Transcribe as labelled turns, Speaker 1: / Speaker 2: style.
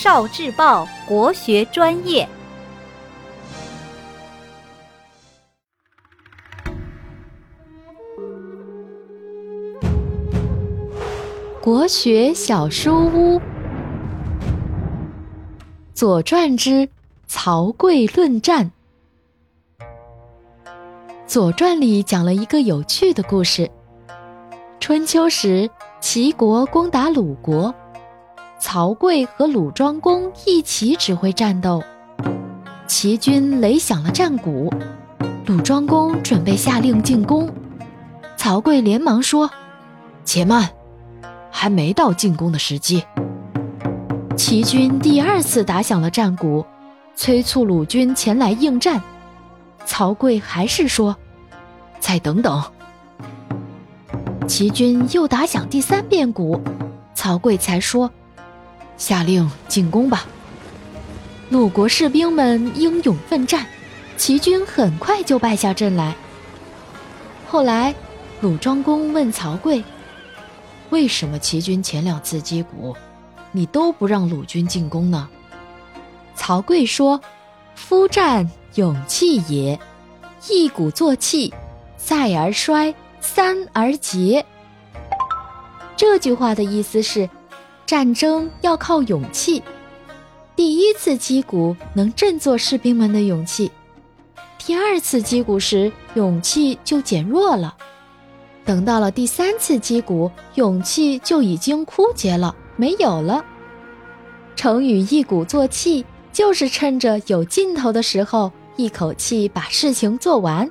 Speaker 1: 少智报国学专业，
Speaker 2: 国学小书屋，《左传》之曹刿论战。《左传》里讲了一个有趣的故事：春秋时，齐国攻打鲁国。曹刿和鲁庄公一起指挥战斗，齐军擂响了战鼓，鲁庄公准备下令进攻，曹刿连忙说：“且慢，还没到进攻的时机。”齐军第二次打响了战鼓，催促鲁军前来应战，曹刿还是说：“再等等。”齐军又打响第三遍鼓，曹刿才说。下令进攻吧！鲁国士兵们英勇奋战，齐军很快就败下阵来。后来，鲁庄公问曹刿：“为什么齐军前两次击鼓，你都不让鲁军进攻呢？”曹刿说：“夫战，勇气也。一鼓作气，再而衰，三而竭。”这句话的意思是。战争要靠勇气，第一次击鼓能振作士兵们的勇气，第二次击鼓时勇气就减弱了，等到了第三次击鼓，勇气就已经枯竭了，没有了。成语“一鼓作气”就是趁着有劲头的时候，一口气把事情做完。